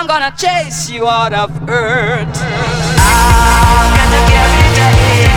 I'm gonna chase you out of earth. I'm gonna give you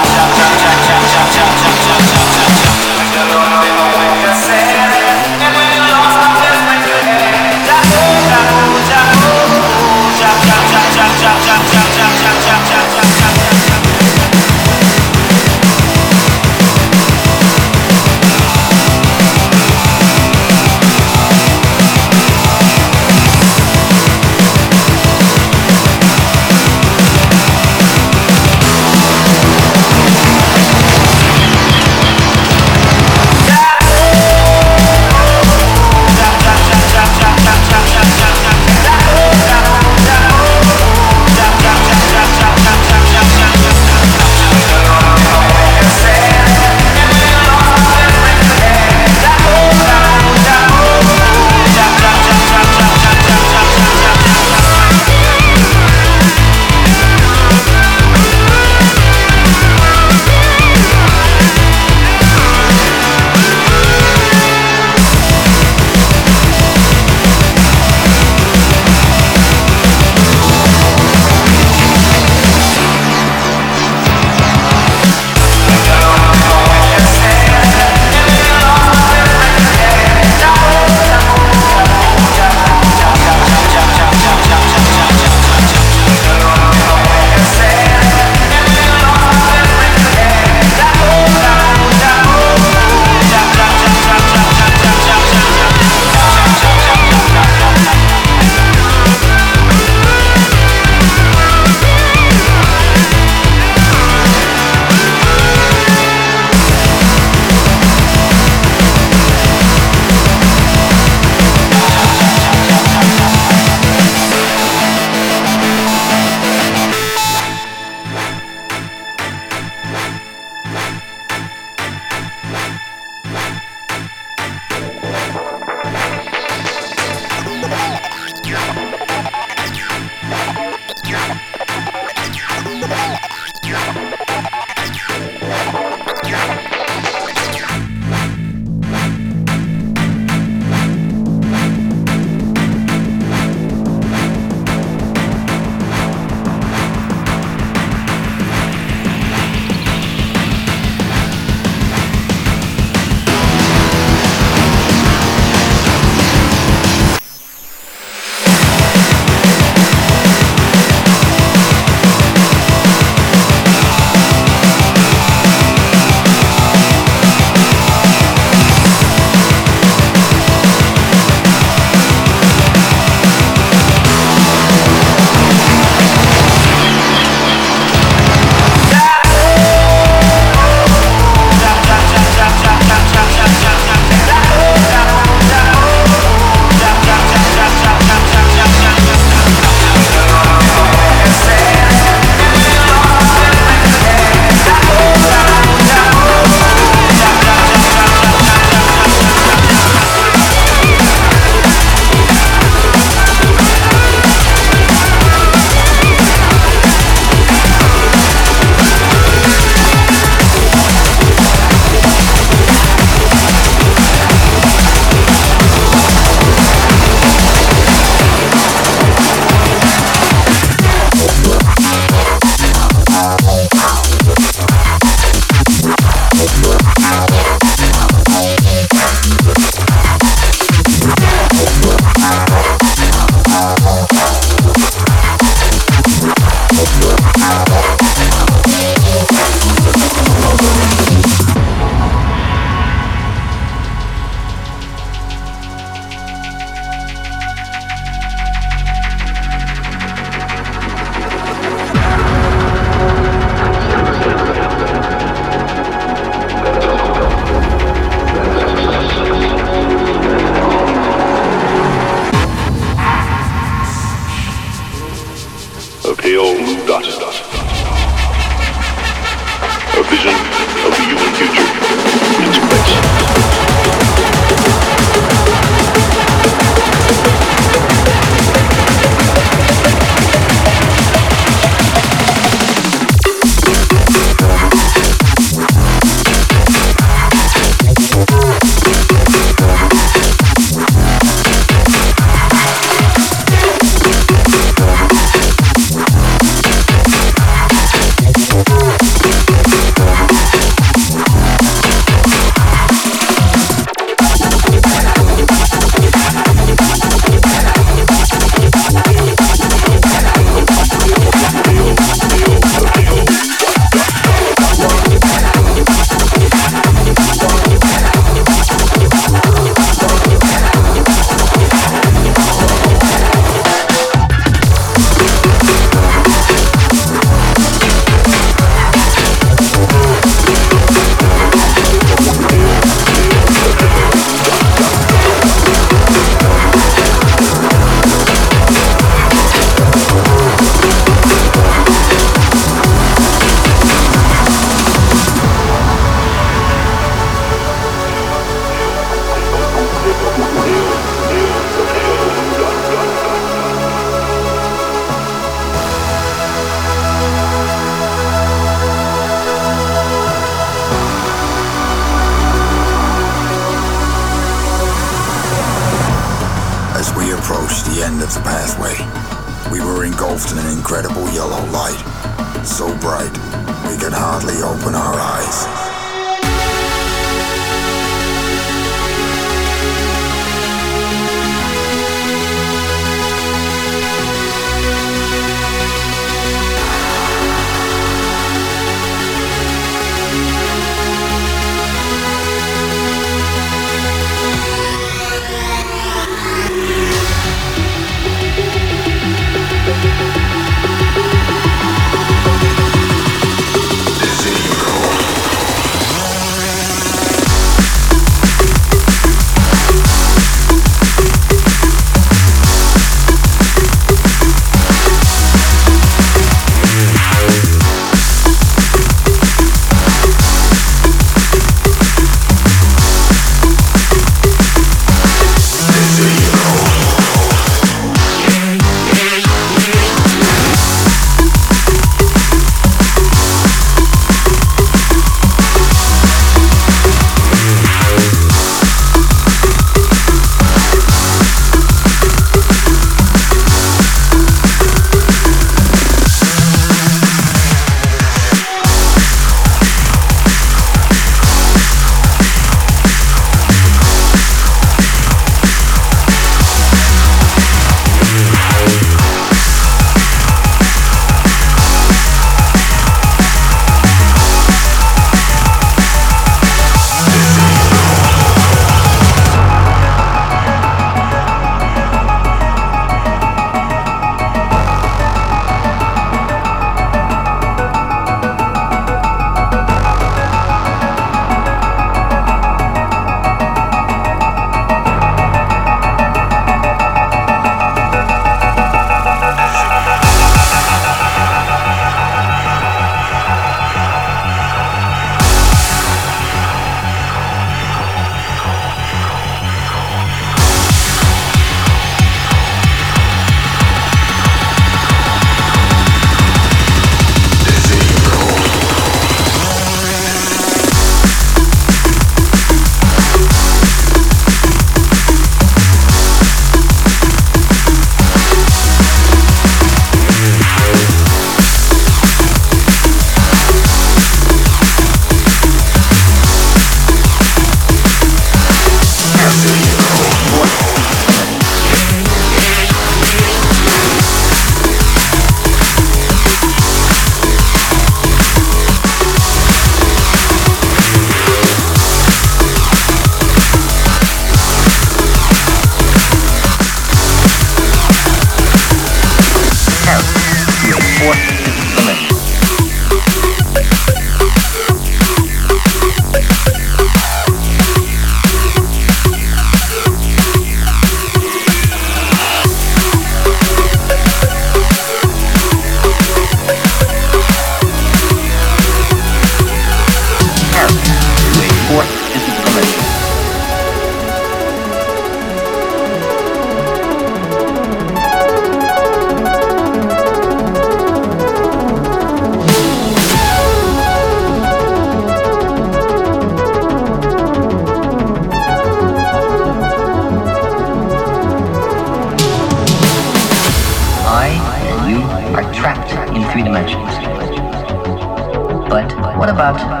about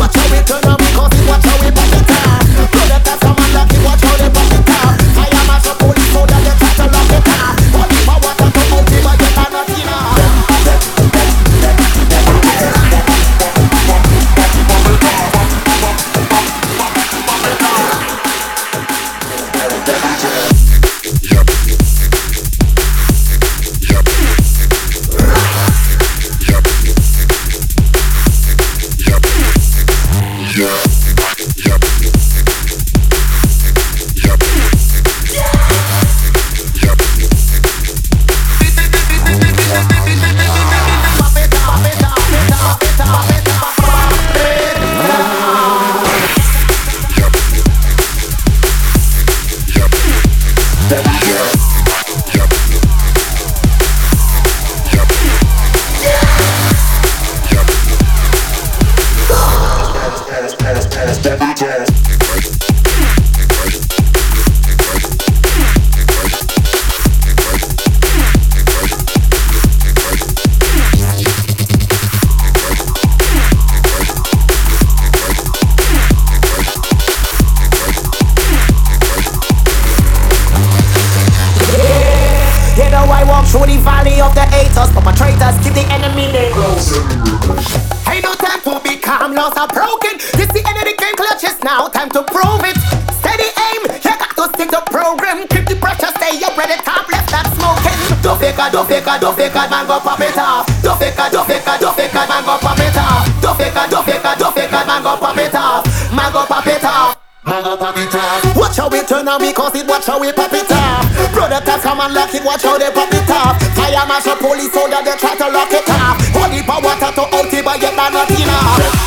Watch how and a, do fake a, do fake a, man go pop it off. Do fake a, do fake a, do fake a, man go pop it off. Do fake a, do fake a, do fake a, man go pop it off. Man go pop it off. Man go pop it off. Watch how we turn we cause it, watch how we pop it off. Brother cats come and lock it, watch how they pop it off. Fire marshal police soldier, they try to lock it off. Holy power water to out it, but yet not enough.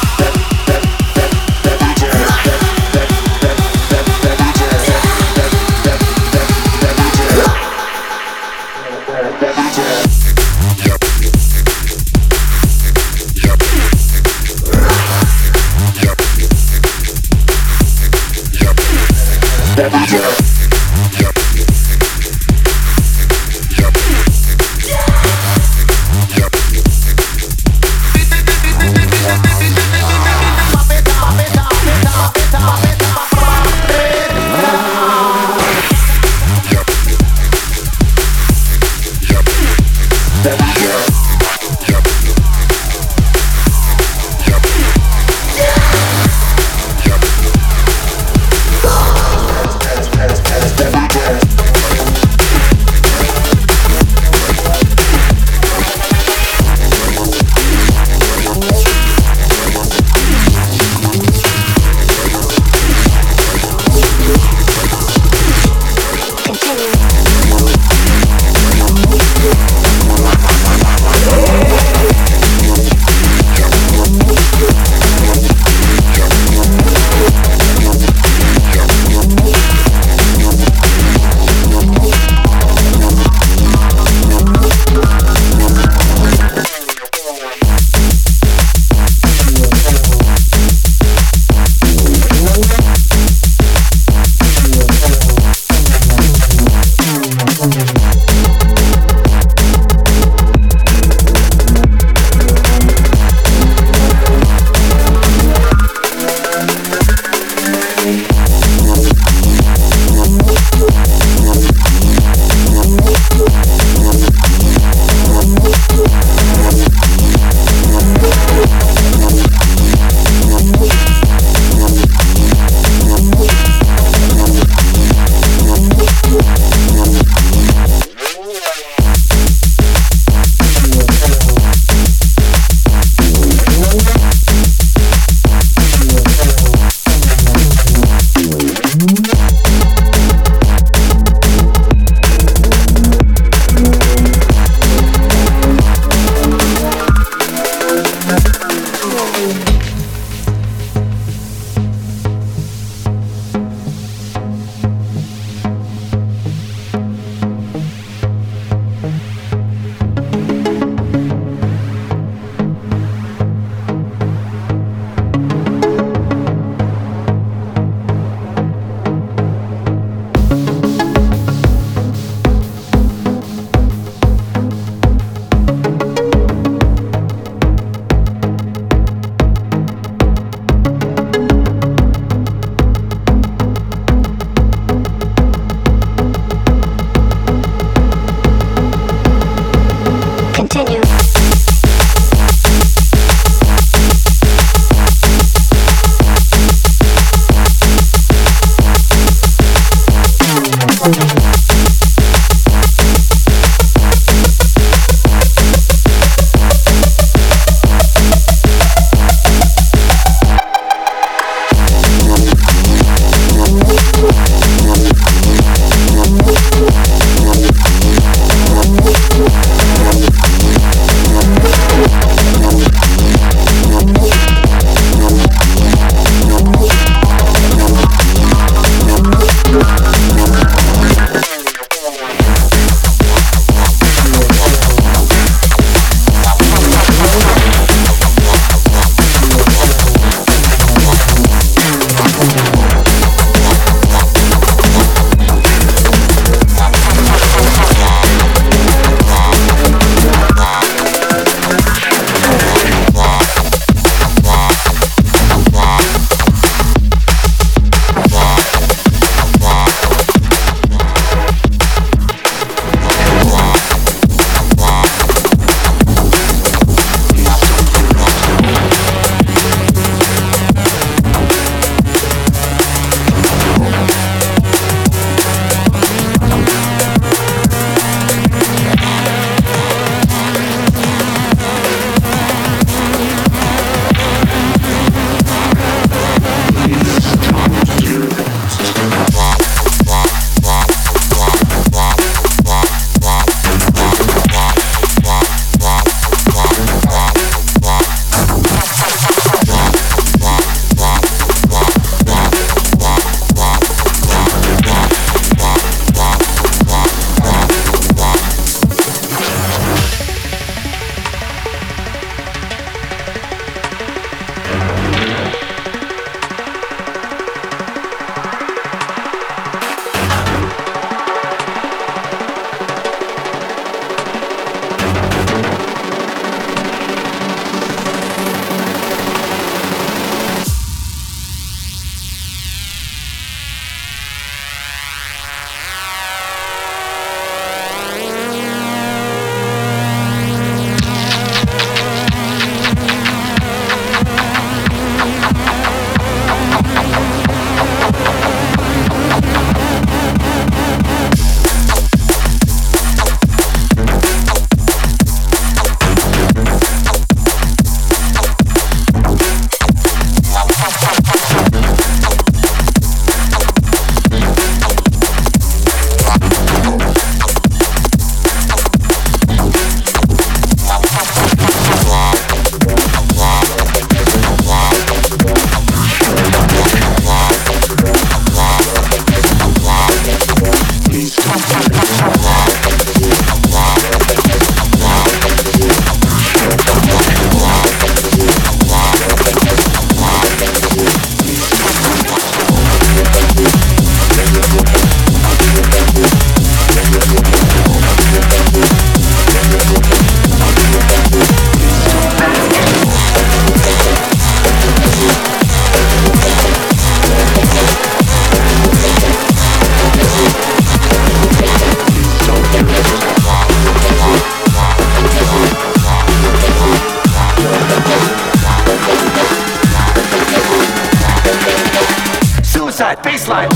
Baseline, baseline.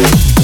Thank you.